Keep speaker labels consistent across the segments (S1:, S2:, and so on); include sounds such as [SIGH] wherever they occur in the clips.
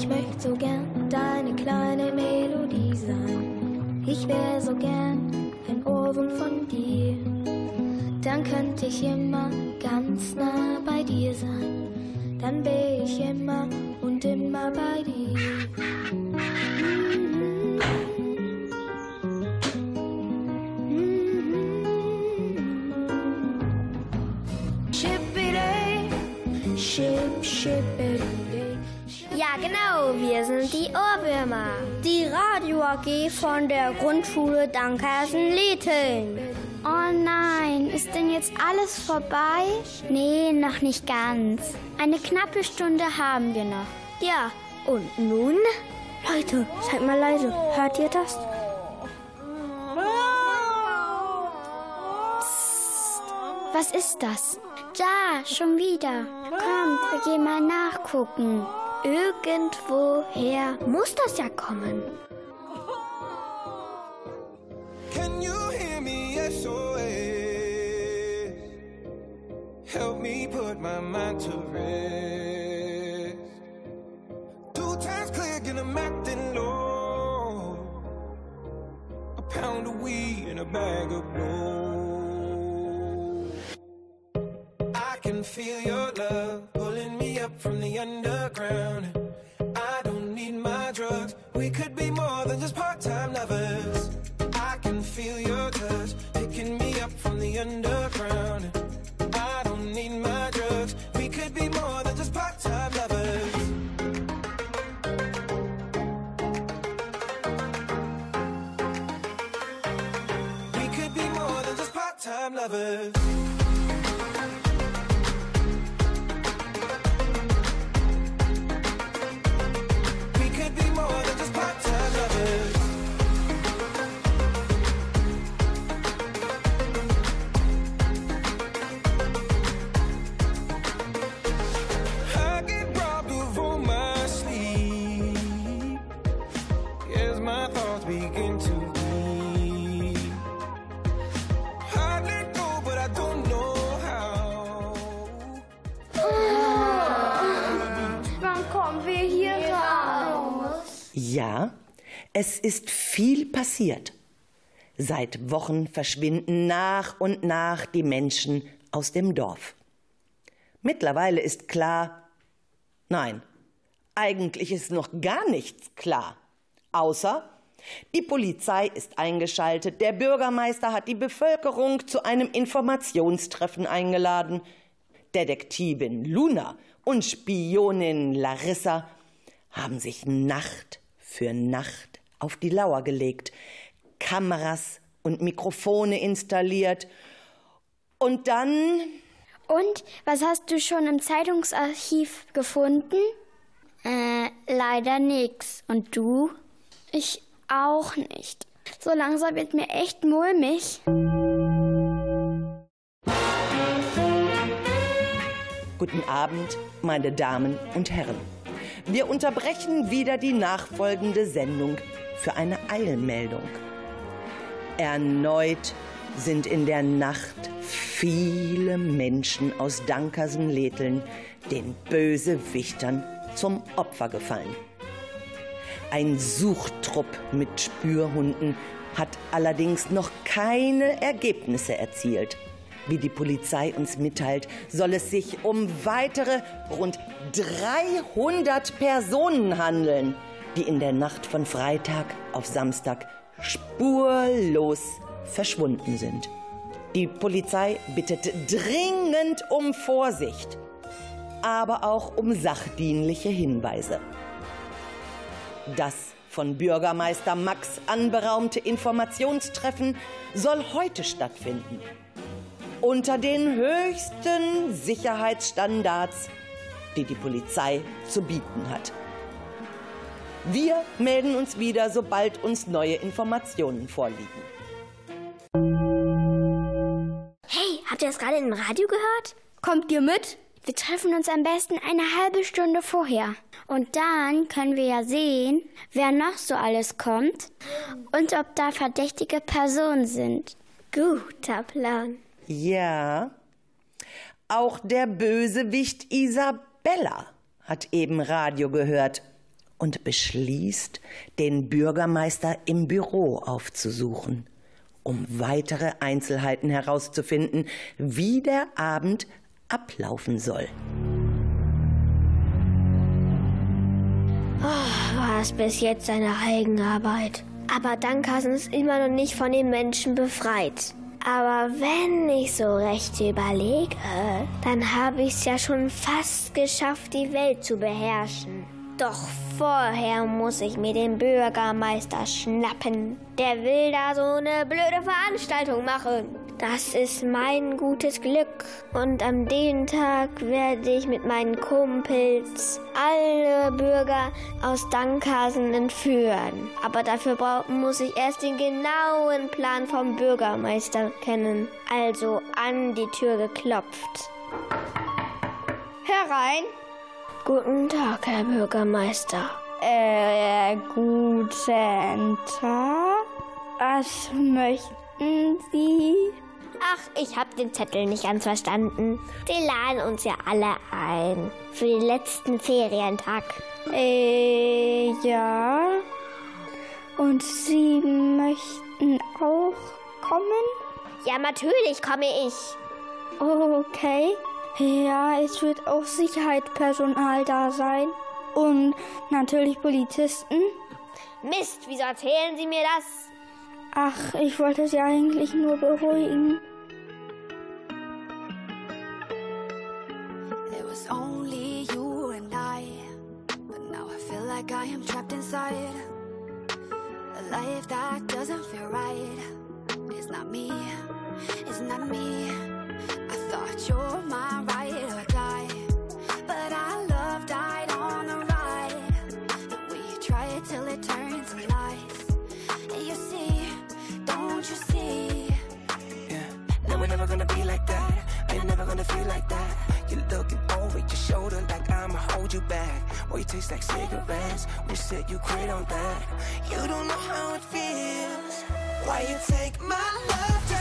S1: Ich möchte so gern deine kleine Melodie sein. Ich wäre so gern ein Ohrwurm von dir. Dann könnte ich immer ganz nah bei dir sein. Dann wäre ich immer und immer bei dir.
S2: AG von der Grundschule Dankersen-Leteln.
S3: Oh nein, ist denn jetzt alles vorbei? Nee, noch nicht ganz. Eine knappe Stunde haben wir noch.
S2: Ja, und nun?
S3: Leute, seid mal leise. Hört ihr das? Psst. Was ist das? Da, schon wieder. Kommt, wir gehen mal nachgucken. Irgendwoher muss das ja kommen.
S4: Can you hear me? SOS. Help me put my mind to rest. Two times clear, and I'm acting low. A pound of weed and a bag of blow. I can feel your love pulling me up from the underground. I don't need my drugs. We could be more than just part-time lovers. Feel your touch picking me up from the underground.
S5: Es ist viel passiert. Seit Wochen verschwinden nach und nach die Menschen aus dem Dorf. Mittlerweile ist klar, nein, eigentlich ist noch gar nichts klar. Außer die Polizei ist eingeschaltet, der Bürgermeister hat die Bevölkerung zu einem Informationstreffen eingeladen, Detektivin Luna und Spionin Larissa haben sich Nacht für Nacht auf die Lauer gelegt, Kameras und Mikrofone installiert und dann
S3: Und was hast du schon im Zeitungsarchiv gefunden? Äh, leider nix. Und du? Ich auch nicht. So langsam wird mir echt mulmig.
S5: Guten Abend, meine Damen und Herren. Wir unterbrechen wieder die nachfolgende Sendung für eine Eilmeldung. Erneut sind in der Nacht viele Menschen aus Dankersen-Leteln den Bösewichtern zum Opfer gefallen. Ein Suchtrupp mit Spürhunden hat allerdings noch keine Ergebnisse erzielt. Wie die Polizei uns mitteilt, soll es sich um weitere rund 300 Personen handeln, die in der Nacht von Freitag auf Samstag spurlos verschwunden sind. Die Polizei bittet dringend um Vorsicht, aber auch um sachdienliche Hinweise. Das von Bürgermeister Max anberaumte Informationstreffen soll heute stattfinden. Unter den höchsten Sicherheitsstandards, die die Polizei zu bieten hat. Wir melden uns wieder, sobald uns neue Informationen vorliegen.
S2: Hey, habt ihr das gerade im Radio gehört?
S3: Kommt ihr mit? Wir treffen uns am besten eine halbe Stunde vorher. Und dann können wir ja sehen, wer noch so alles kommt und ob da verdächtige Personen sind.
S2: Guter Plan.
S5: Ja, auch der Bösewicht Isabella hat eben Radio gehört und beschließt, den Bürgermeister im Büro aufzusuchen, um weitere Einzelheiten herauszufinden, wie der Abend ablaufen soll.
S2: Oh, war es bis jetzt seine Eigenarbeit. Aber Dankhausen ist immer noch nicht von den Menschen befreit. Aber wenn ich so recht überlege, dann habe ich es ja schon fast geschafft, die Welt zu beherrschen. Doch vorher muss ich mir den Bürgermeister schnappen. Der will da so eine blöde Veranstaltung machen. Das ist mein gutes Glück. Und an dem Tag werde ich mit meinen Kumpels alle Bürger aus Dankhasen entführen. Aber dafür muss ich erst den genauen Plan vom Bürgermeister kennen. Also an die Tür geklopft. Herein! Guten Tag, Herr Bürgermeister.
S3: Äh, guten Tag. Was möchten Sie?
S2: Ach, ich hab den Zettel nicht ganz verstanden. Sie laden uns ja alle ein. Für den letzten Ferientag.
S3: Äh, ja. Und Sie möchten auch kommen?
S2: Ja, natürlich komme ich.
S3: Okay. Ja, es wird auch Sicherheitspersonal da sein. Und natürlich Polizisten.
S2: Mist, wieso erzählen Sie mir das?
S3: Ach, ich wollte Sie eigentlich nur beruhigen.
S6: It was only you and I. But now I feel like I am trapped inside. A life that doesn't feel right. It's not me. It's not me. I thought you're my ride or die. But our love died on the ride. And we try it till it turns to lies. You see, don't you see?
S7: Yeah. No, we're never gonna be like that. We're never gonna feel like that. You're looking over your shoulder like I'ma hold you back. Boy, you taste like cigarettes. We said you quit on that. You don't know how it feels. Why you take my love just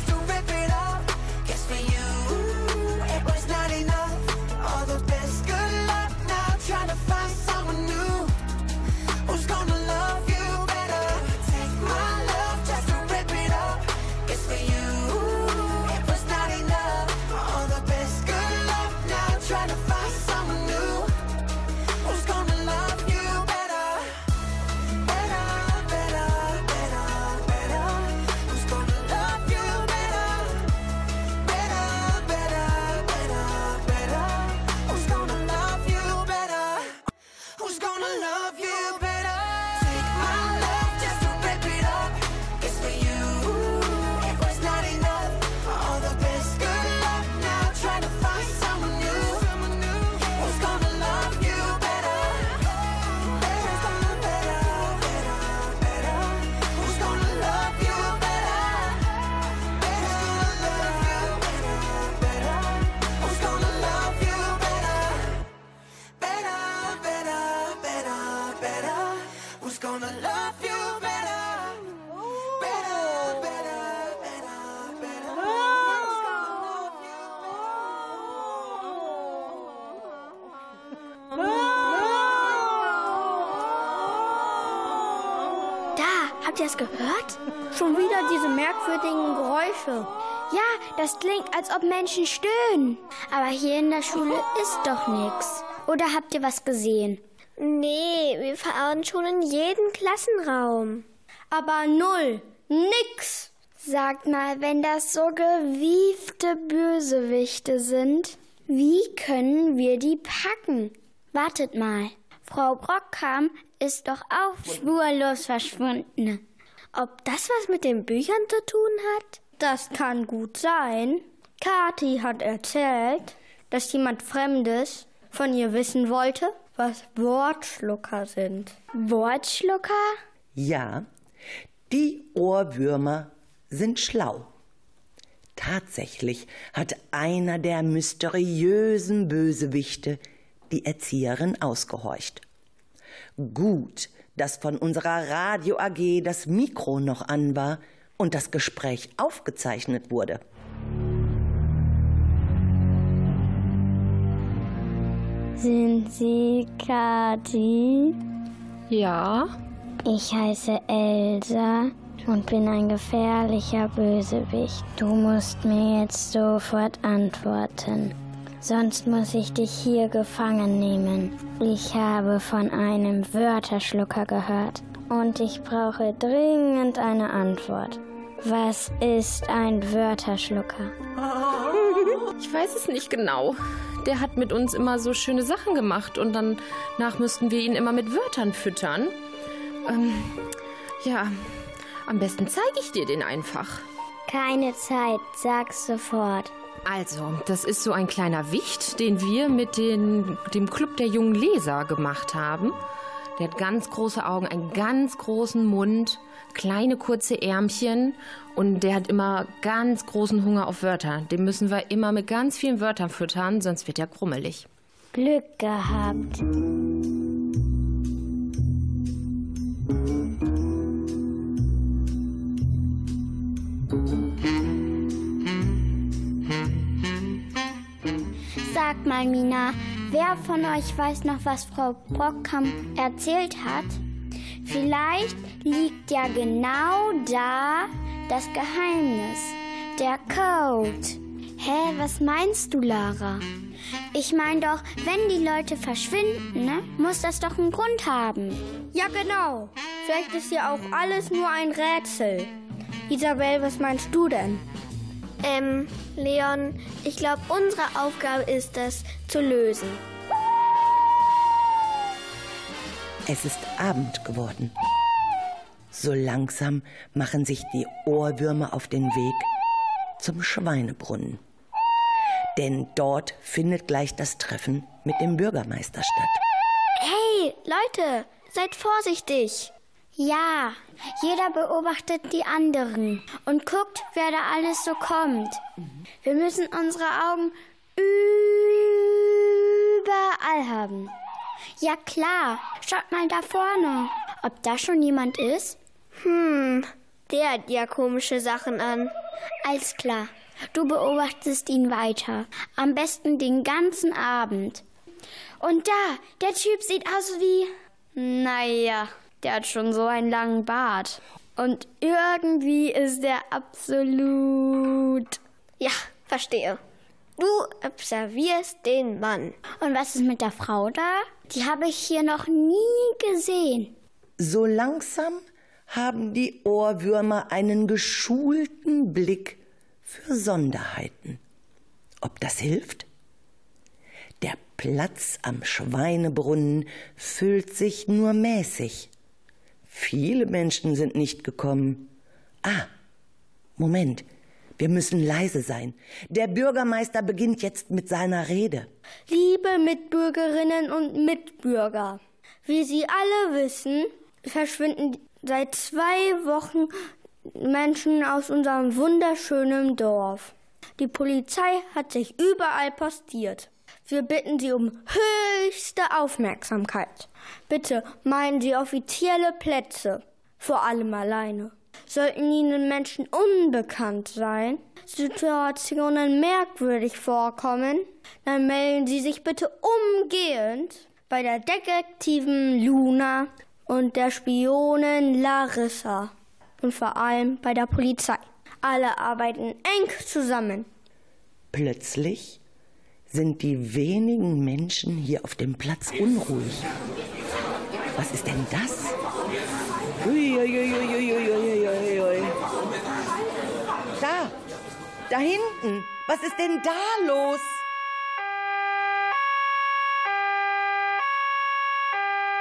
S2: gehört? Schon wieder diese merkwürdigen Geräusche.
S3: Ja, das klingt, als ob Menschen stöhnen. Aber hier in der Schule ist doch nichts. Oder habt ihr was gesehen?
S2: Nee, wir fahren schon in jeden Klassenraum.
S3: Aber null. Nix. Sagt mal, wenn das so gewiefte Bösewichte sind, wie können wir die packen? Wartet mal. Frau Brockham ist doch auch spurlos verschwunden.
S2: Ob das was mit den Büchern zu tun hat?
S3: Das kann gut sein. Kathi hat erzählt, dass jemand Fremdes von ihr wissen wollte, was Wortschlucker sind. Wortschlucker?
S5: Ja, die Ohrwürmer sind schlau. Tatsächlich hat einer der mysteriösen Bösewichte die Erzieherin ausgehorcht. Gut, dass von unserer Radio AG das Mikro noch an war und das Gespräch aufgezeichnet wurde.
S3: Sind Sie Kathi?
S8: Ja?
S3: Ich heiße Elsa und bin ein gefährlicher Bösewicht. Du musst mir jetzt sofort antworten. Sonst muss ich dich hier gefangen nehmen. Ich habe von einem Wörterschlucker gehört und ich brauche dringend eine Antwort. Was ist ein Wörterschlucker?
S8: Ich weiß es nicht genau. Der hat mit uns immer so schöne Sachen gemacht und danach müssten wir ihn immer mit Wörtern füttern. Ähm, ja, am besten zeige ich dir den einfach.
S3: Keine Zeit, sag's sofort.
S8: Also, das ist so ein kleiner Wicht, den wir mit den, dem Club der jungen Leser gemacht haben. Der hat ganz große Augen, einen ganz großen Mund, kleine kurze Ärmchen und der hat immer ganz großen Hunger auf Wörter. Den müssen wir immer mit ganz vielen Wörtern füttern, sonst wird er krummelig.
S3: Glück gehabt. Sagt mal, Mina, wer von euch weiß noch, was Frau Brockkamp erzählt hat? Vielleicht liegt ja genau da das Geheimnis, der Code. Hä, was meinst du, Lara? Ich meine doch, wenn die Leute verschwinden, ne, muss das doch einen Grund haben.
S9: Ja, genau. Vielleicht ist ja auch alles nur ein Rätsel. Isabel, was meinst du denn?
S2: Ähm, Leon, ich glaube, unsere Aufgabe ist es, zu lösen.
S5: Es ist Abend geworden. So langsam machen sich die Ohrwürmer auf den Weg zum Schweinebrunnen. Denn dort findet gleich das Treffen mit dem Bürgermeister statt.
S2: Hey, Leute, seid vorsichtig.
S3: Ja, jeder beobachtet die anderen und guckt, wer da alles so kommt. Wir müssen unsere Augen überall haben. Ja klar, schaut mal da vorne, ob da schon jemand ist.
S2: Hm, der hat ja komische Sachen an.
S3: Alles klar, du beobachtest ihn weiter. Am besten den ganzen Abend. Und da, der Typ sieht aus wie... Naja, der hat schon so einen langen Bart. Und irgendwie ist der absolut.
S2: Ja, verstehe. Du observierst den Mann.
S3: Und was ist mit der Frau da? Die habe ich hier noch nie gesehen.
S5: So langsam haben die Ohrwürmer einen geschulten Blick für Sonderheiten. Ob das hilft? Der Platz am Schweinebrunnen füllt sich nur mäßig. Viele Menschen sind nicht gekommen. Ah, Moment, wir müssen leise sein. Der Bürgermeister beginnt jetzt mit seiner Rede.
S9: Liebe Mitbürgerinnen und Mitbürger, wie Sie alle wissen, verschwinden seit zwei Wochen Menschen aus unserem wunderschönen Dorf. Die Polizei hat sich überall postiert. Wir bitten Sie um höchste Aufmerksamkeit. Bitte meinen Sie offizielle Plätze, vor allem alleine. Sollten Ihnen Menschen unbekannt sein, Situationen merkwürdig vorkommen, dann melden Sie sich bitte umgehend bei der Detektiven Luna und der Spionin Larissa und vor allem bei der Polizei. Alle arbeiten eng zusammen.
S5: Plötzlich sind die wenigen Menschen hier auf dem Platz unruhig. Was ist denn das? Uiuiuiuiuiuiui. Da, da hinten. Was ist denn da los?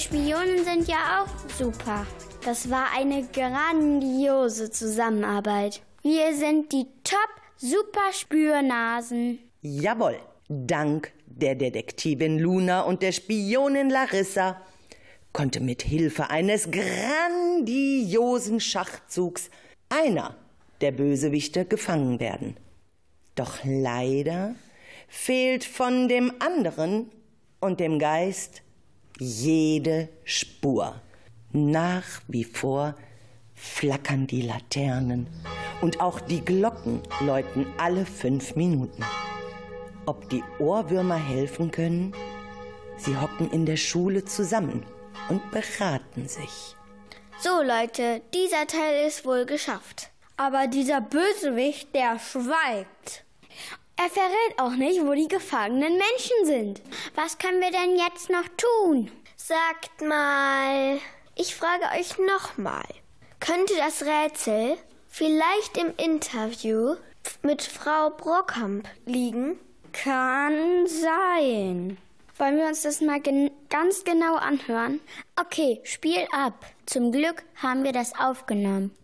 S3: Spionen sind ja auch super. Das war eine grandiose Zusammenarbeit. Wir sind die Top-Super-Spürnasen.
S5: Jawohl, dank der Detektivin Luna und der Spionin Larissa konnte mit Hilfe eines grandiosen Schachzugs einer der Bösewichte gefangen werden. Doch leider fehlt von dem anderen und dem Geist jede Spur. Nach wie vor flackern die Laternen und auch die Glocken läuten alle fünf Minuten. Ob die Ohrwürmer helfen können? Sie hocken in der Schule zusammen und beraten sich.
S9: So Leute, dieser Teil ist wohl geschafft. Aber dieser Bösewicht, der schweigt.
S3: Er verrät auch nicht, wo die gefangenen Menschen sind. Was können wir denn jetzt noch tun?
S2: Sagt mal, ich frage euch nochmal. Könnte das Rätsel vielleicht im Interview mit Frau Brockamp liegen?
S9: Kann sein.
S3: Wollen wir uns das mal gen ganz genau anhören? Okay, Spiel ab. Zum Glück haben wir das aufgenommen.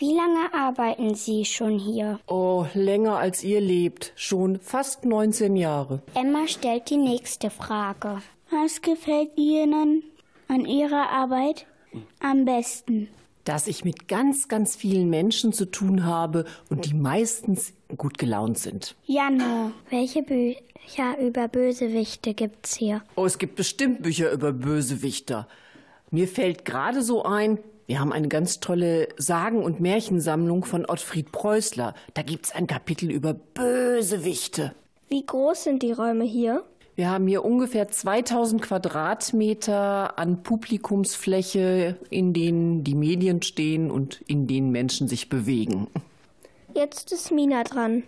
S3: Wie lange arbeiten Sie schon hier?
S10: Oh, länger als ihr lebt. Schon fast 19 Jahre.
S3: Emma stellt die nächste Frage. Was gefällt Ihnen an Ihrer Arbeit am besten?
S10: Dass ich mit ganz, ganz vielen Menschen zu tun habe und die meistens gut gelaunt sind.
S3: Janne, welche Bücher über Bösewichte gibt's hier?
S10: Oh, es gibt bestimmt Bücher über Bösewichter. Mir fällt gerade so ein, wir haben eine ganz tolle Sagen- und Märchensammlung von Ottfried Preußler. Da gibt's ein Kapitel über Bösewichte.
S3: Wie groß sind die Räume hier?
S10: Wir haben hier ungefähr 2000 Quadratmeter an Publikumsfläche, in denen die Medien stehen und in denen Menschen sich bewegen.
S3: Jetzt ist Mina dran.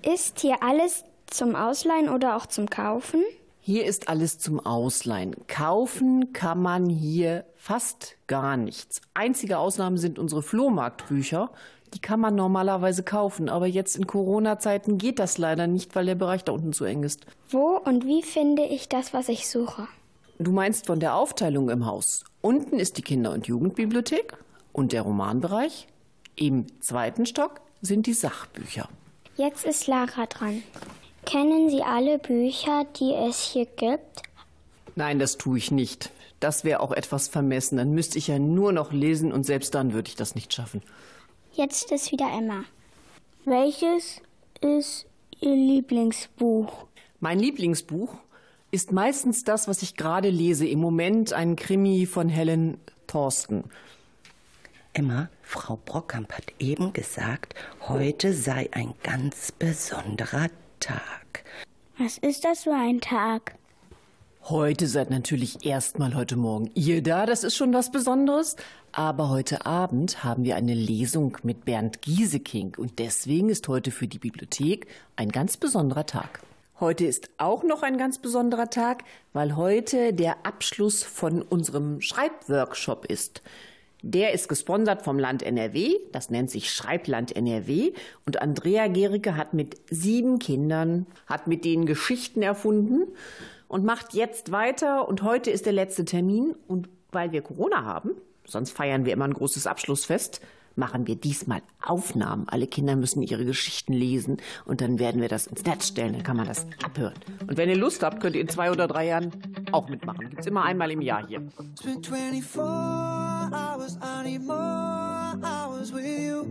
S3: Ist hier alles zum Ausleihen oder auch zum Kaufen?
S10: Hier ist alles zum Ausleihen. Kaufen kann man hier fast gar nichts. Einzige Ausnahme sind unsere Flohmarktbücher. Die kann man normalerweise kaufen, aber jetzt in Corona-Zeiten geht das leider nicht, weil der Bereich da unten zu eng ist.
S3: Wo und wie finde ich das, was ich suche?
S10: Du meinst von der Aufteilung im Haus. Unten ist die Kinder- und Jugendbibliothek und der Romanbereich. Im zweiten Stock sind die Sachbücher.
S3: Jetzt ist Lara dran. Kennen Sie alle Bücher, die es hier gibt?
S10: Nein, das tue ich nicht. Das wäre auch etwas vermessen. Dann müsste ich ja nur noch lesen und selbst dann würde ich das nicht schaffen.
S3: Jetzt ist wieder Emma. Welches ist Ihr Lieblingsbuch?
S10: Mein Lieblingsbuch ist meistens das, was ich gerade lese. Im Moment ein Krimi von Helen Thorsten.
S5: Emma, Frau Brockamp hat eben gesagt, heute sei ein ganz besonderer Tag.
S3: Was ist das für ein Tag?
S10: Heute seid natürlich erstmal heute Morgen ihr da, das ist schon was Besonderes. Aber heute Abend haben wir eine Lesung mit Bernd Gieseking und deswegen ist heute für die Bibliothek ein ganz besonderer Tag. Heute ist auch noch ein ganz besonderer Tag, weil heute der Abschluss von unserem Schreibworkshop ist. Der ist gesponsert vom Land NRW, das nennt sich Schreibland NRW und Andrea Gericke hat mit sieben Kindern, hat mit denen Geschichten erfunden und macht jetzt weiter. Und heute ist der letzte Termin. Und weil wir Corona haben, sonst feiern wir immer ein großes Abschlussfest, machen wir diesmal Aufnahmen. Alle Kinder müssen ihre Geschichten lesen und dann werden wir das ins Netz stellen, dann kann man das abhören. Und wenn ihr Lust habt, könnt ihr in zwei oder drei Jahren auch mitmachen. Gibt's immer einmal im Jahr hier.
S7: It's been 24 hours, I need more hours with you.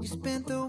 S7: You spent the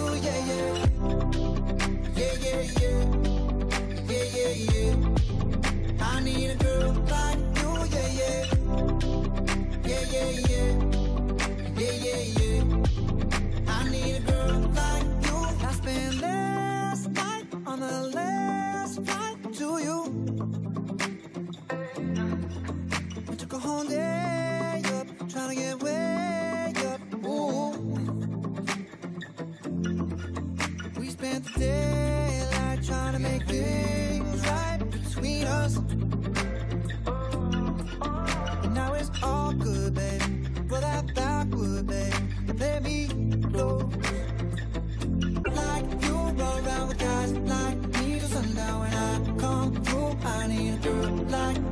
S7: 来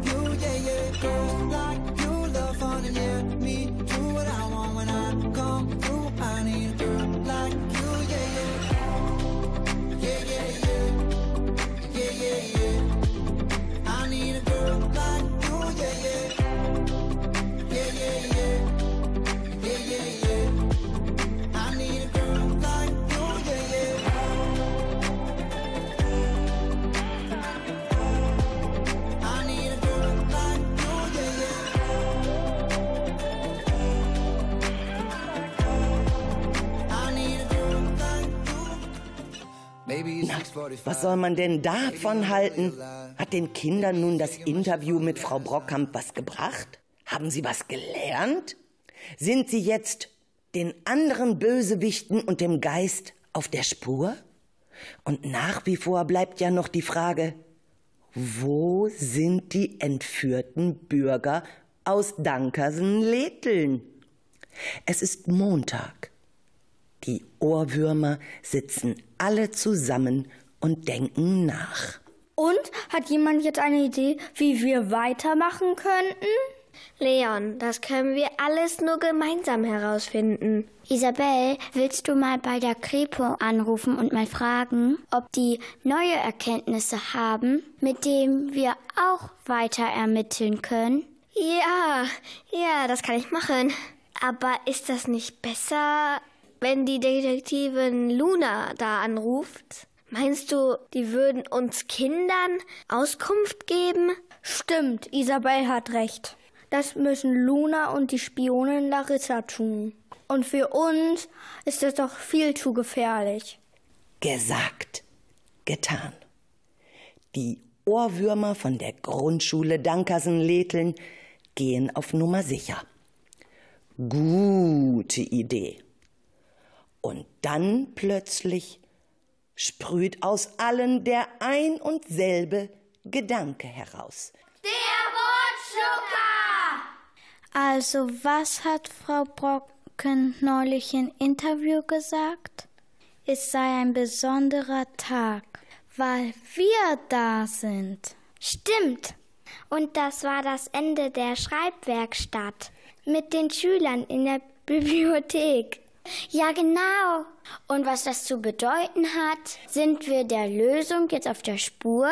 S5: Was soll man denn davon halten? Hat den Kindern nun das Interview mit Frau Brockkamp was gebracht? Haben sie was gelernt? Sind sie jetzt den anderen Bösewichten und dem Geist auf der Spur? Und nach wie vor bleibt ja noch die Frage, wo sind die entführten Bürger aus Dankersen-Letteln? Es ist Montag. Die Ohrwürmer sitzen alle zusammen und denken nach.
S9: Und hat jemand jetzt eine Idee, wie wir weitermachen könnten?
S2: Leon, das können wir alles nur gemeinsam herausfinden.
S3: Isabel, willst du mal bei der Kripo anrufen und mal fragen, ob die neue Erkenntnisse haben, mit denen wir auch weiter ermitteln können?
S2: Ja, ja, das kann ich machen. Aber ist das nicht besser, wenn die Detektivin Luna da anruft? Meinst du, die würden uns Kindern Auskunft geben?
S9: Stimmt, Isabel hat recht. Das müssen Luna und die Spionin Larissa tun. Und für uns ist das doch viel zu gefährlich.
S5: Gesagt, getan. Die Ohrwürmer von der Grundschule Dankersen-Letheln gehen auf Nummer sicher. Gute Idee. Und dann plötzlich sprüht aus allen der ein und selbe Gedanke heraus.
S1: Der Wortschlucker!
S3: Also, was hat Frau Brocken neulich im Interview gesagt? Es sei ein besonderer Tag, weil wir da sind.
S2: Stimmt. Und das war das Ende der Schreibwerkstatt mit den Schülern in der Bibliothek.
S3: Ja, genau. Und was das zu bedeuten hat, sind wir der Lösung jetzt auf der Spur?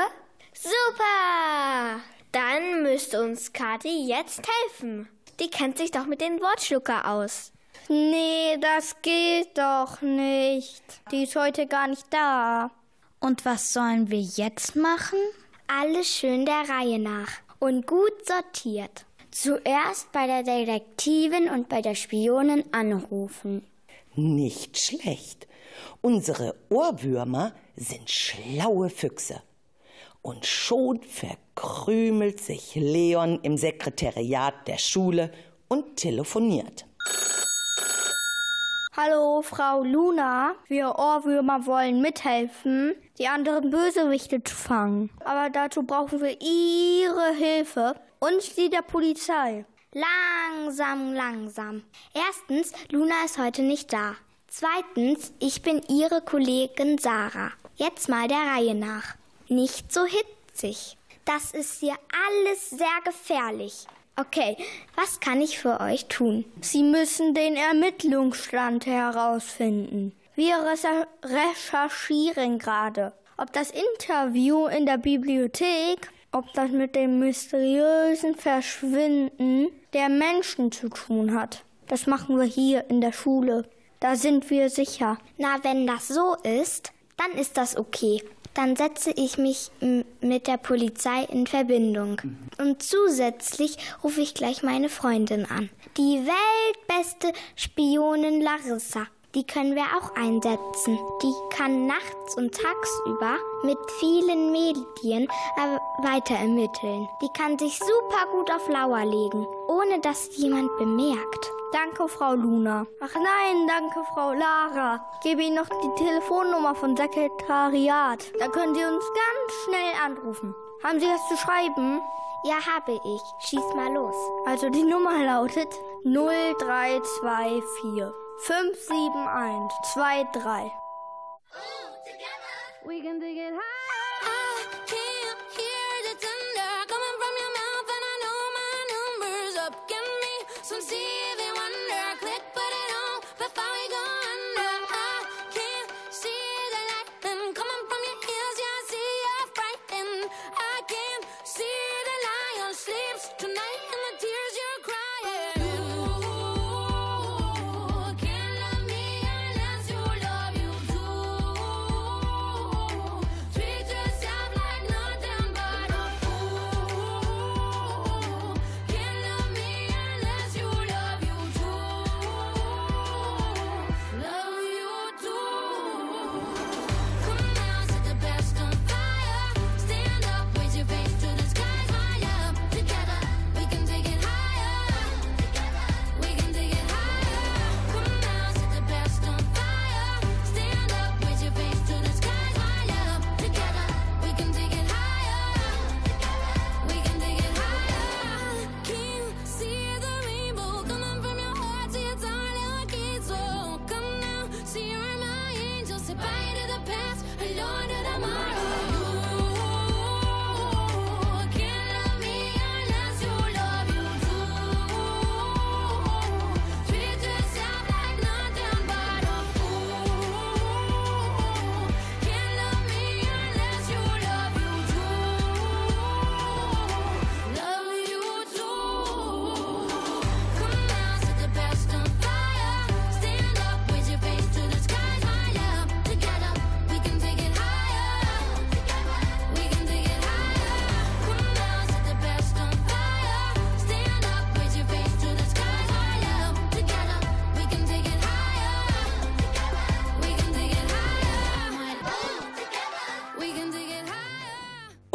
S2: Super! Dann müsste uns Kathi jetzt helfen. Die kennt sich doch mit den Wortschlucker aus.
S9: Nee, das geht doch nicht. Die ist heute gar nicht da.
S3: Und was sollen wir jetzt machen?
S2: Alles schön der Reihe nach und gut sortiert.
S3: Zuerst bei der Detektivin und bei der Spionin anrufen.
S5: Nicht schlecht. Unsere Ohrwürmer sind schlaue Füchse. Und schon verkrümelt sich Leon im Sekretariat der Schule und telefoniert.
S9: Hallo, Frau Luna. Wir Ohrwürmer wollen mithelfen, die anderen Bösewichte zu fangen. Aber dazu brauchen wir Ihre Hilfe und die der Polizei.
S2: Langsam, langsam. Erstens, Luna ist heute nicht da. Zweitens, ich bin Ihre Kollegin Sarah. Jetzt mal der Reihe nach. Nicht so hitzig. Das ist hier alles sehr gefährlich. Okay, was kann ich für euch tun?
S9: Sie müssen den Ermittlungsstand herausfinden. Wir recherchieren gerade, ob das Interview in der Bibliothek, ob das mit dem mysteriösen Verschwinden der Menschen zu tun hat. Das machen wir hier in der Schule. Da sind wir sicher.
S2: Na, wenn das so ist, dann ist das okay.
S3: Dann setze ich mich mit der Polizei in Verbindung. Und zusätzlich rufe ich gleich meine Freundin an. Die weltbeste Spionin Larissa. Die können wir auch einsetzen. Die kann nachts und tagsüber mit vielen Medien äh, weiter ermitteln. Die kann sich super gut auf Lauer legen, ohne dass jemand bemerkt.
S9: Danke, Frau Luna. Ach nein, danke, Frau Lara. Ich gebe Ihnen noch die Telefonnummer vom Sekretariat. Da können Sie uns ganz schnell anrufen. Haben Sie das zu schreiben?
S3: Ja, habe ich. Schieß mal los.
S9: Also die Nummer lautet 0324 571 23.
S11: We can dig it high.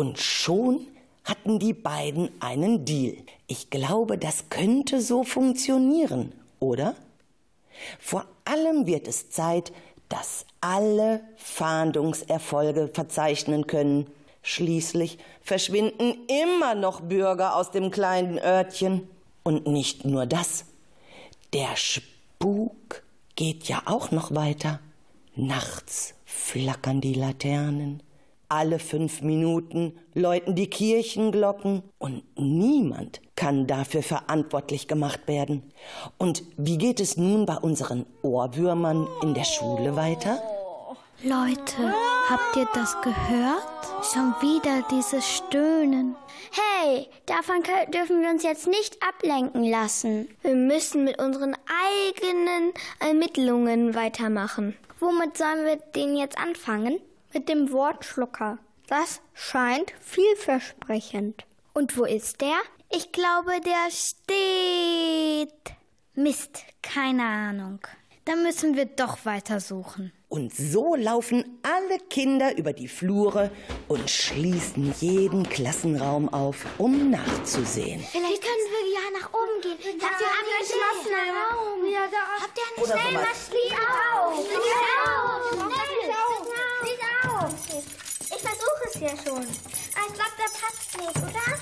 S5: Und schon hatten die beiden einen Deal. Ich glaube, das könnte so funktionieren, oder? Vor allem wird es Zeit, dass alle Fahndungserfolge verzeichnen können. Schließlich verschwinden immer noch Bürger aus dem kleinen Örtchen. Und nicht nur das. Der Spuk geht ja auch noch weiter. Nachts flackern die Laternen. Alle fünf Minuten läuten die Kirchenglocken und niemand kann dafür verantwortlich gemacht werden. Und wie geht es nun bei unseren Ohrwürmern in der Schule weiter?
S3: Leute, habt ihr das gehört? Schon wieder dieses Stöhnen. Hey, davon dürfen wir uns jetzt nicht ablenken lassen. Wir müssen mit unseren eigenen Ermittlungen weitermachen. Womit sollen wir den jetzt anfangen?
S9: Mit dem Wortschlucker. Das scheint vielversprechend.
S3: Und wo ist der? Ich glaube, der steht. Mist, keine Ahnung. Da müssen wir doch weitersuchen.
S5: Und so laufen alle Kinder über die Flure und schließen jeden Klassenraum auf, um nachzusehen.
S3: Vielleicht können wir ja nach oben gehen. Habt ihr abgeschlossenen Raum? Ja, da. Habt ihr einen
S5: Oder
S3: schnell
S5: sowas.
S3: mal Schließ auf? Schließ auf! Schnell! Schließ auf! Ich versuche es ja schon. Aber ich glaube, der passt nicht, oder?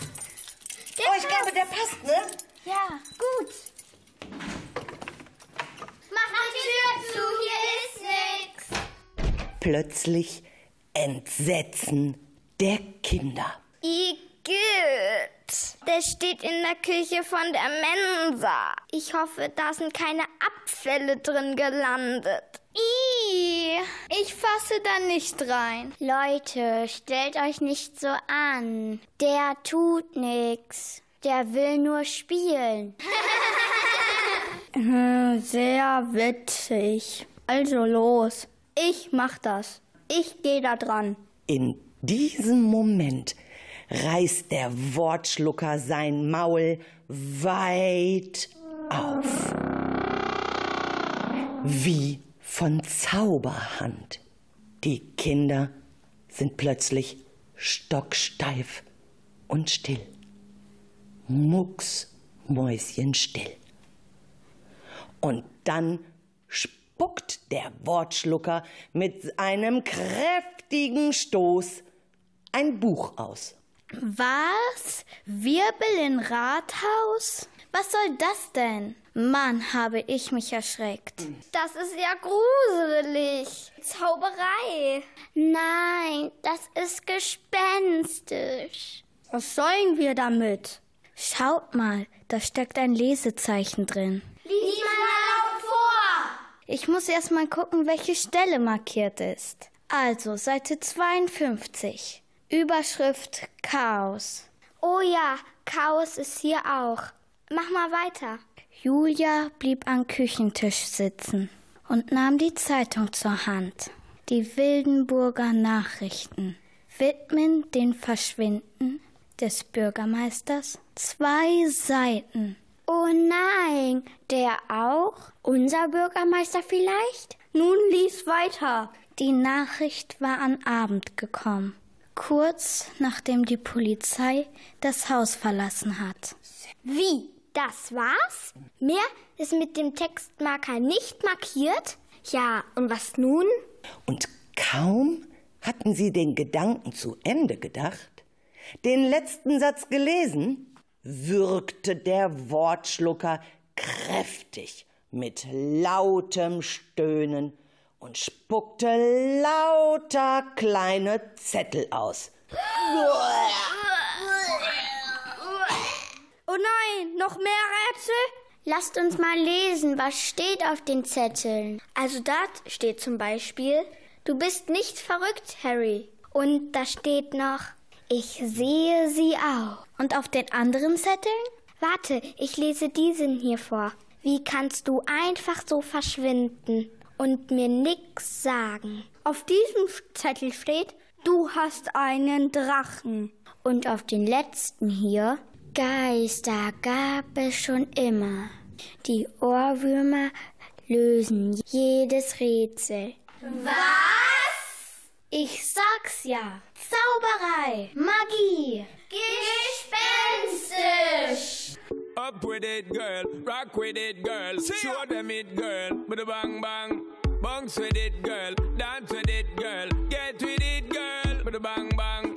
S3: Der
S5: Oh, ich glaube, der passt, ne?
S3: Ja, gut. Mach die Tür zu, hier ist nix.
S5: Plötzlich Entsetzen der Kinder.
S3: Igitt. Der steht in der Küche von der Mensa. Ich hoffe, da sind keine Abfälle drin gelandet. Ich fasse da nicht rein. Leute, stellt euch nicht so an. Der tut nix. Der will nur spielen. [LAUGHS]
S9: Sehr witzig. Also los. Ich mach das. Ich gehe da dran.
S5: in diesem Moment reißt der Wortschlucker sein Maul weit auf. Wie von Zauberhand. Die Kinder sind plötzlich stocksteif und still. Mucksmäuschenstill. Und dann spuckt der Wortschlucker mit einem kräftigen Stoß ein Buch aus.
S12: Was? Wirbel in Rathaus? Was soll das denn? Mann, habe ich mich erschreckt.
S3: Das ist ja gruselig. Zauberei.
S12: Nein, das ist gespenstisch.
S3: Was sollen wir damit?
S12: Schaut mal, da steckt ein Lesezeichen drin.
S3: Lies mal laut vor!
S12: Ich muss erst mal gucken, welche Stelle markiert ist. Also, Seite 52. Überschrift Chaos.
S3: Oh ja, Chaos ist hier auch. Mach mal weiter.
S12: Julia blieb am Küchentisch sitzen und nahm die Zeitung zur Hand. Die Wildenburger Nachrichten widmen den Verschwinden des Bürgermeisters zwei Seiten.
S3: Oh nein, der auch? Unser Bürgermeister vielleicht? Nun lies weiter.
S12: Die Nachricht war an Abend gekommen, kurz nachdem die Polizei das Haus verlassen hat.
S3: Wie? Das war's? Mehr ist mit dem Textmarker nicht markiert? Ja, und was nun?
S5: Und kaum hatten sie den Gedanken zu Ende gedacht, den letzten Satz gelesen, würgte der Wortschlucker kräftig mit lautem Stöhnen und spuckte lauter kleine Zettel aus. [GASPS] [LAUGHS]
S3: Oh nein, noch mehr Rätsel? Lasst uns mal lesen, was steht auf den Zetteln. Also da steht zum Beispiel, du bist nicht verrückt, Harry. Und da steht noch, ich sehe sie auch.
S12: Und auf den anderen Zetteln?
S3: Warte, ich lese diesen hier vor. Wie kannst du einfach so verschwinden und mir nix sagen? Auf diesem Zettel steht, du hast einen Drachen. Und auf den letzten hier, Geister gab es schon immer. Die Ohrwürmer lösen jedes Rätsel.
S12: Was?
S3: Ich sag's ja. Zauberei, Magie,
S12: gespenstisch.
S11: Up with it, girl. Rock with it, girl. Show them it, girl. With a bang bang. Bounce with it, girl. Dance with it, girl. Get with it, girl. With a bang bang.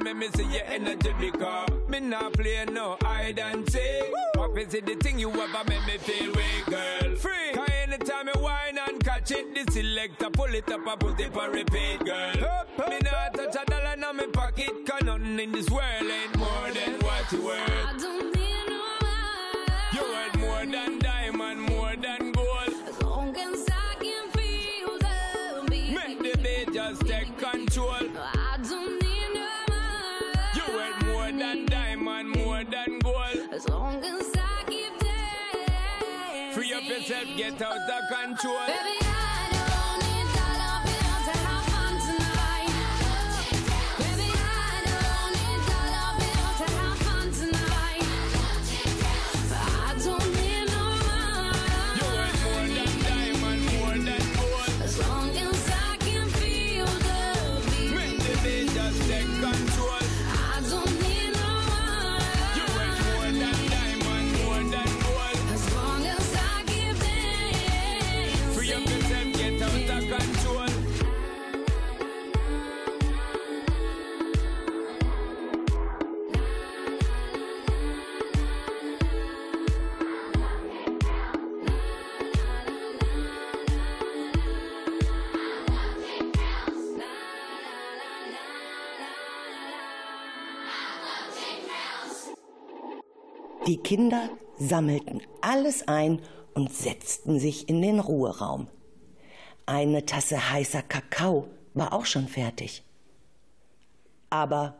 S13: The
S11: make me see your energy because me not play no hide and seek. What is it the thing you ever make me feel weak, girl? Free. Cause anytime
S13: me whine and catch it, the selector pull it up and put it on repeat, girl. Up. Me not touch a dollar in my pocket, cause nothing in this world ain't
S5: Die Kinder sammelten alles ein und setzten sich in den Ruheraum. Eine Tasse heißer Kakao war auch schon fertig. Aber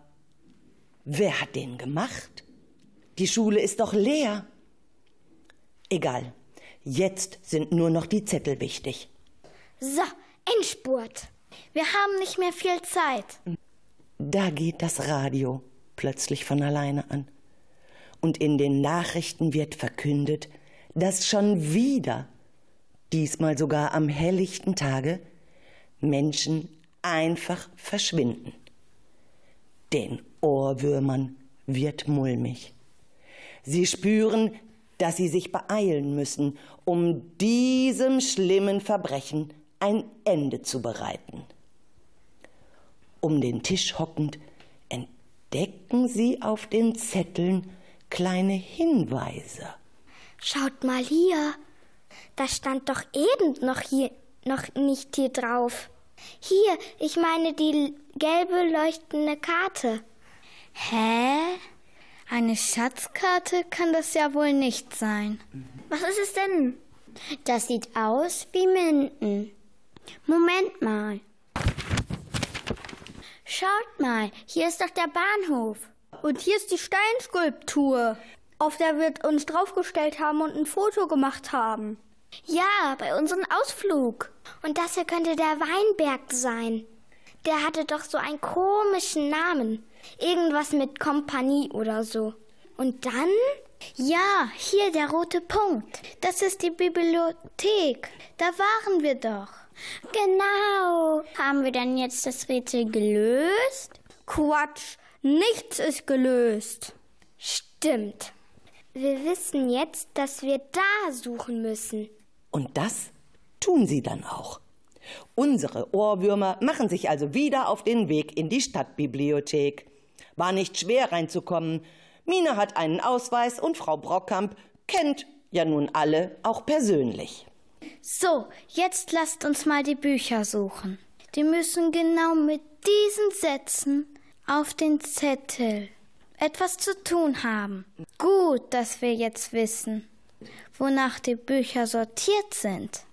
S5: wer hat den gemacht? Die Schule ist doch leer. Egal, jetzt sind nur noch die Zettel wichtig.
S3: So, Endspurt. Wir haben nicht mehr viel Zeit.
S5: Da geht das Radio plötzlich von alleine an. Und in den Nachrichten wird verkündet, dass schon wieder, diesmal sogar am helllichten Tage, Menschen einfach verschwinden. Den Ohrwürmern wird mulmig. Sie spüren, dass sie sich beeilen müssen, um diesem schlimmen Verbrechen ein Ende zu bereiten. Um den Tisch hockend entdecken sie auf den Zetteln kleine Hinweise.
S3: Schaut mal hier. Das stand doch eben noch hier, noch nicht hier drauf. Hier, ich meine die gelbe leuchtende Karte. Hä? Eine Schatzkarte kann das ja wohl nicht sein. Was ist es denn? Das sieht aus wie Minden. Moment mal. Schaut mal, hier ist doch der Bahnhof.
S9: Und hier ist die Steinskulptur, auf der wir uns draufgestellt haben und ein Foto gemacht haben.
S3: Ja, bei unserem Ausflug. Und das hier könnte der Weinberg sein. Der hatte doch so einen komischen Namen. Irgendwas mit Kompanie oder so. Und dann? Ja, hier der rote Punkt. Das ist die Bibliothek. Da waren wir doch. Genau. Haben wir dann jetzt das Rätsel gelöst?
S9: Quatsch, nichts ist gelöst.
S3: Stimmt. Wir wissen jetzt, dass wir da suchen müssen.
S5: Und das tun sie dann auch. Unsere Ohrwürmer machen sich also wieder auf den Weg in die Stadtbibliothek. War nicht schwer reinzukommen. Mine hat einen Ausweis und Frau Brockkamp kennt ja nun alle auch persönlich.
S3: So, jetzt lasst uns mal die Bücher suchen. Die müssen genau mit diesen Sätzen auf den Zettel etwas zu tun haben. Gut, dass wir jetzt wissen, wonach die Bücher sortiert sind.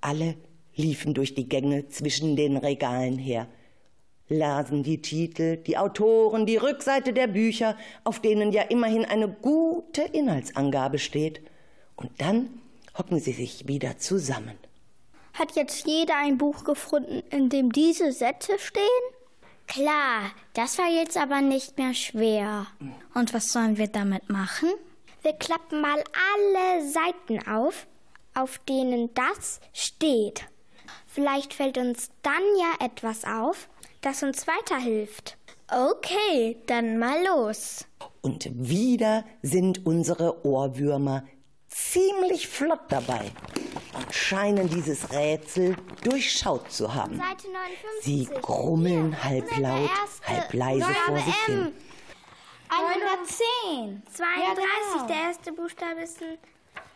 S5: Alle liefen durch die Gänge zwischen den Regalen her, lasen die Titel, die Autoren, die Rückseite der Bücher, auf denen ja immerhin eine gute Inhaltsangabe steht. Und dann hocken sie sich wieder zusammen.
S9: Hat jetzt jeder ein Buch gefunden, in dem diese Sätze stehen?
S3: Klar, das war jetzt aber nicht mehr schwer. Und was sollen wir damit machen? Wir klappen mal alle Seiten auf, auf denen das steht. Vielleicht fällt uns dann ja etwas auf, das uns weiterhilft. Okay, dann mal los.
S5: Und wieder sind unsere Ohrwürmer ziemlich flott dabei und scheinen dieses Rätsel durchschaut zu haben.
S3: Seite 59.
S5: Sie grummeln halblaut, halb leise vor sich hin.
S3: 110. 32. Der erste Buchstabe ist ein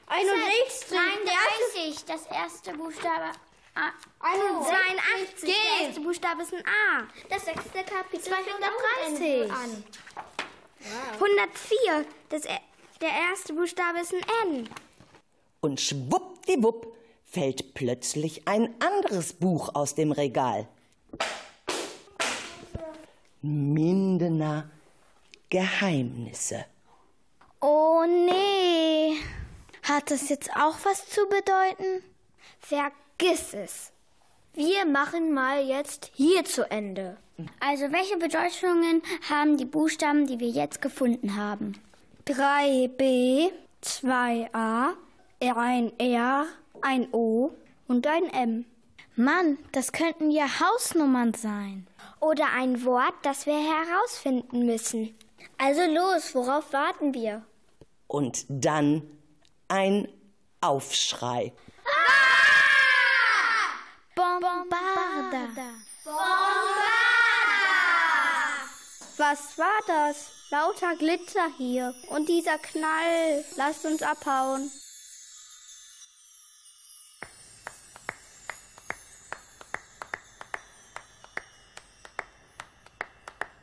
S9: 61. Der
S12: 30, das erste Buchstabe A.
S9: 82.
S12: Der erste Buchstabe ist ein A.
S3: Das sechste Kapitel
S12: 230.
S3: an.
S12: 104, das, e- der erste Buchstabe ist ein N.
S5: Und schwuppdiwupp fällt plötzlich ein anderes Buch aus dem Regal. Mindener Geheimnisse.
S12: Oh nee. Hat das jetzt auch was zu bedeuten? Vergiss es.
S3: Wir machen mal jetzt hier zu Ende.
S12: Also welche Bedeutungen haben die Buchstaben, die wir jetzt gefunden haben?
S9: 3b, 2a, ein R, ein O und ein M.
S12: Mann, das könnten ja Hausnummern sein.
S3: Oder ein Wort, das wir herausfinden müssen. Also los, worauf warten wir?
S5: Und dann ein Aufschrei.
S12: Bombarda.
S9: Was war das? Lauter Glitzer hier. Und dieser Knall. Lasst uns abhauen.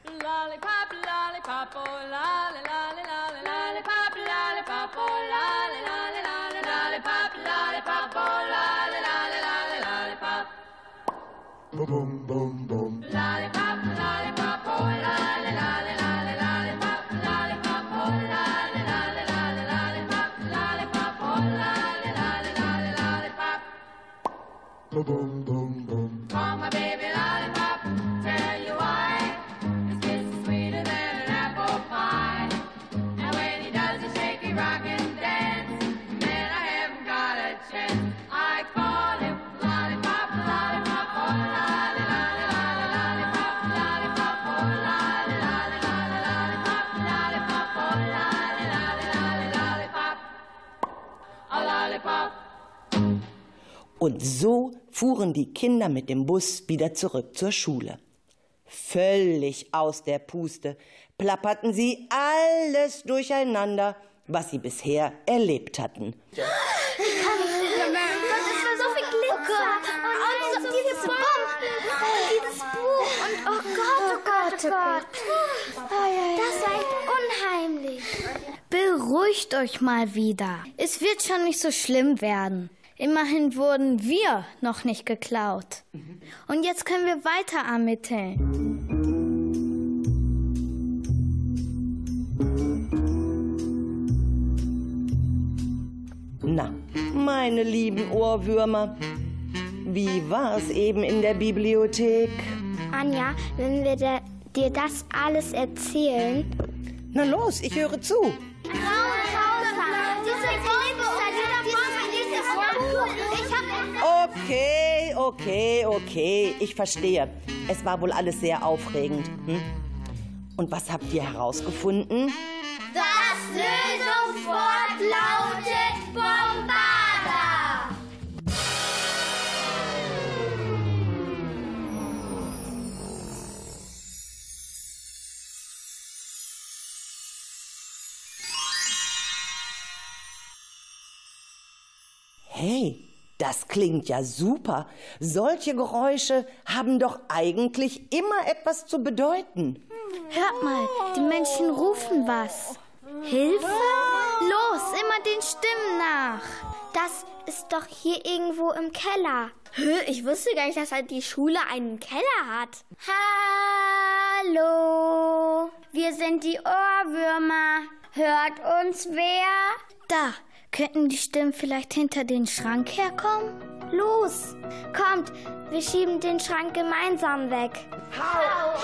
S11: Lollipop, lollipop, oh lolly, lolly, lolly, lollipop, lollipop, oh lolly, lolly, lolly,
S5: Und so fuhren die Kinder mit dem Bus wieder zurück zur Schule. Völlig aus der Puste plapperten sie alles durcheinander, was sie bisher erlebt hatten.
S12: Das war so viel Glitzer. Und so, dieses Bomben. Und dieses Buch. Und oh Gott, oh Gott, oh Gott. Das war echt unheimlich. Beruhigt euch mal wieder. Es wird schon nicht so schlimm werden. Immerhin wurden wir noch nicht geklaut. Und jetzt können wir weiter ermitteln.
S5: Na, meine lieben Ohrwürmer, wie war es eben in der Bibliothek?
S3: Anja, wenn wir dir das alles erzählen,
S5: Na los, ich höre zu. Okay, okay, okay, ich verstehe. Es war wohl alles sehr aufregend. Hm? Und was habt ihr herausgefunden?
S12: Das Lösungswort lautet
S5: das klingt ja super. Solche Geräusche haben doch eigentlich immer etwas zu bedeuten.
S12: Hört mal, die Menschen rufen was. Hilfe? Los, immer den Stimmen nach.
S3: das ist doch hier irgendwo im Keller. Ich wusste gar nicht, dass halt die Schule einen Keller hat.
S12: Hallo, wir sind die Ohrwürmer. Hört uns wer? Da, könnten die Stimmen vielleicht hinter den Schrank herkommen?
S3: Los, kommt, wir schieben den Schrank gemeinsam weg.
S4: Lass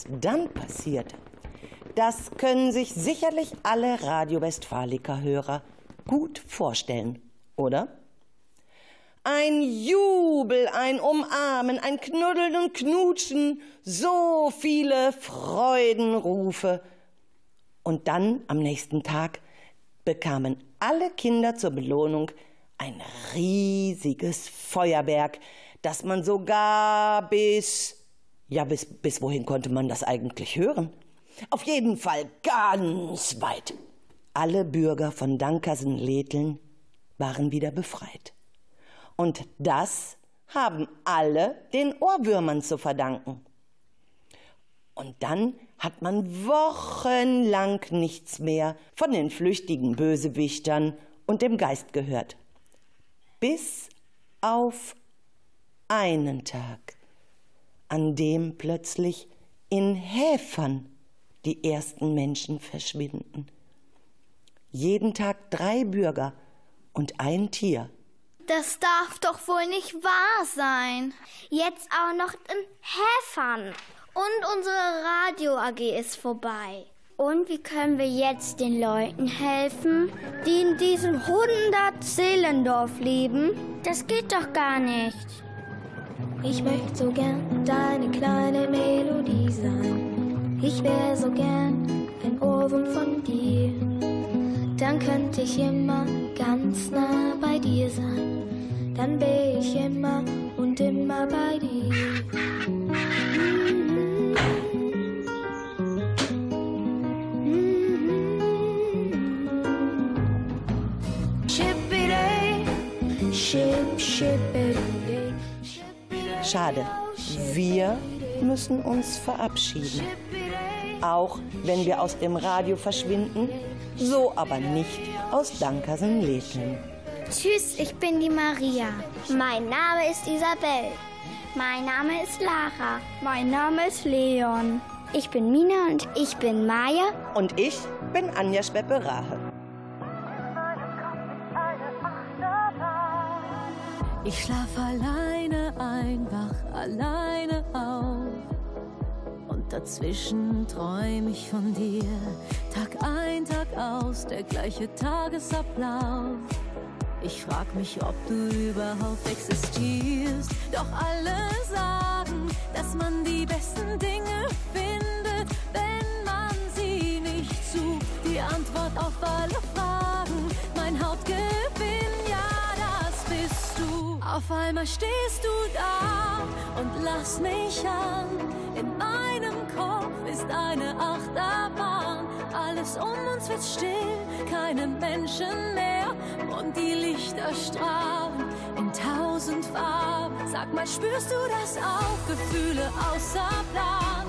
S5: was dann passierte, das können sich sicherlich alle Radio Westfaliker-Hörer gut vorstellen, oder? Ein Jubel, ein Umarmen, ein Knuddeln und Knutschen, so viele Freudenrufe. Und dann am nächsten Tag bekamen alle Kinder zur Belohnung ein riesiges Feuerwerk, das man sogar bis, ja, bis, bis wohin konnte man das eigentlich hören? Auf jeden Fall ganz weit. Alle Bürger von Dankersen-Letheln waren wieder befreit. Und das haben alle den Ohrwürmern zu verdanken. Und dann hat man wochenlang nichts mehr von den flüchtigen Bösewichtern und dem Geist gehört. Bis auf einen Tag, an dem plötzlich in Häfern die ersten Menschen verschwinden. Jeden Tag drei Bürger und ein Tier.
S3: Das darf doch wohl nicht wahr sein.
S9: Jetzt auch noch in Häfern. Und unsere Radio AG ist vorbei.
S3: Und wie können wir jetzt den Leuten helfen?
S9: Die in diesem 100 Seelendorf leben?
S3: Das geht doch gar nicht. Ich möchte so gern deine kleine Melodie sein. Ich wär so gern ein Ohrwurm von dir. Dann könnte ich immer ganz nah bei dir sein. Dann wär ich immer und immer bei dir. Ship, shippity,
S5: Schade, wir müssen uns verabschieden. Auch wenn wir aus dem Radio verschwinden, so aber nicht aus Dankersen-Letheln.
S3: Tschüss, ich bin die Maria.
S2: Mein Name ist Isabel.
S3: Mein Name ist Lara.
S9: Mein Name ist Leon.
S3: Ich bin Mina und ich bin Maya.
S5: Und ich bin Anja Schweppe-Rahe.
S14: Ich schlaf alleine ein, wach alleine auf. Und dazwischen träum ich von dir. Tag ein, Tag aus, der gleiche Tagesablauf. Ich frag mich, ob du überhaupt existierst. Doch alle sagen, dass man die besten Dinge findet, wenn man sie nicht sucht. Die Antwort auf alle Fragen, mein das bist du. Auf einmal stehst du da und lass mich an. In meinem Kopf ist eine Achterbahn. Alles um uns wird still, keine Menschen mehr. Und die Lichter strahlen in tausend Farben. Sag mal, spürst du das auch? Gefühle außer Plan.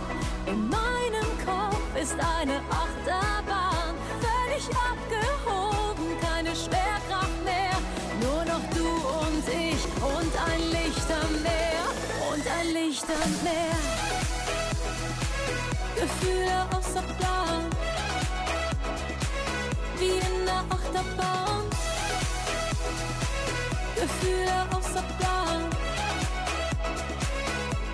S14: In meinem Kopf ist eine Achterbahn. Völlig abgehoben, keine Schwerkraft am Meer. Gefühle außer Plan. Wie in der Achterbahn. Gefühle außer Plan.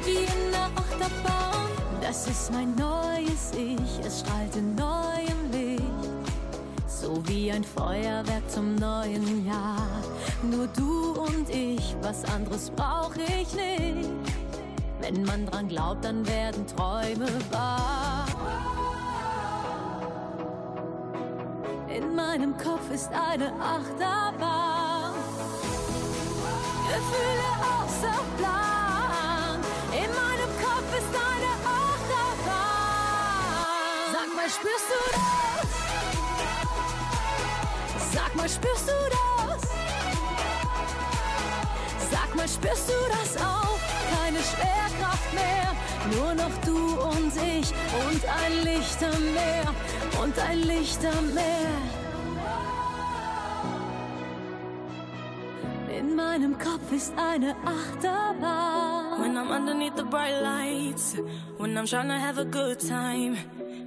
S14: Wie in der Achterbahn. Das ist mein neues Ich, es strahlt in neuem Licht. So wie ein Feuerwerk zum neuen Jahr. Nur du und ich, was anderes brauch ich nicht. Wenn man dran glaubt, dann werden Träume wahr. In meinem Kopf ist eine Achterbahn. Gefühle außer Plan. In meinem Kopf ist eine Achterbahn. Sag mal, spürst du das? Sag mal, spürst du das? Sag mal, spürst du das auch? Keine Schwerkraft mehr, nur noch du und ich und ein Licht am Meer und ein Licht am Meer. In
S15: meinem Kopf ist eine Achterbahn.
S11: When I'm underneath the bright lights, when I'm trying to have a good time.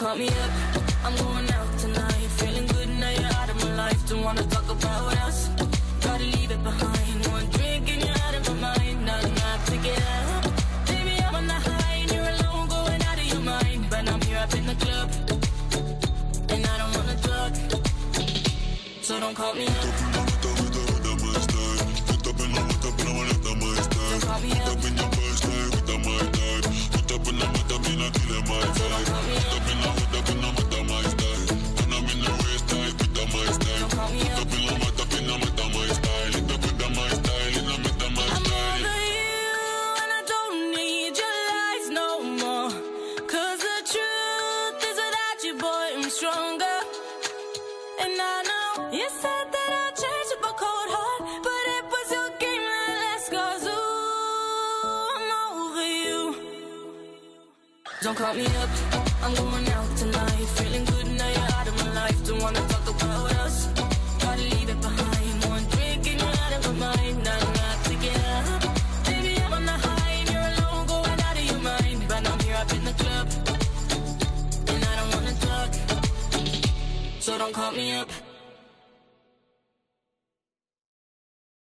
S11: call me up,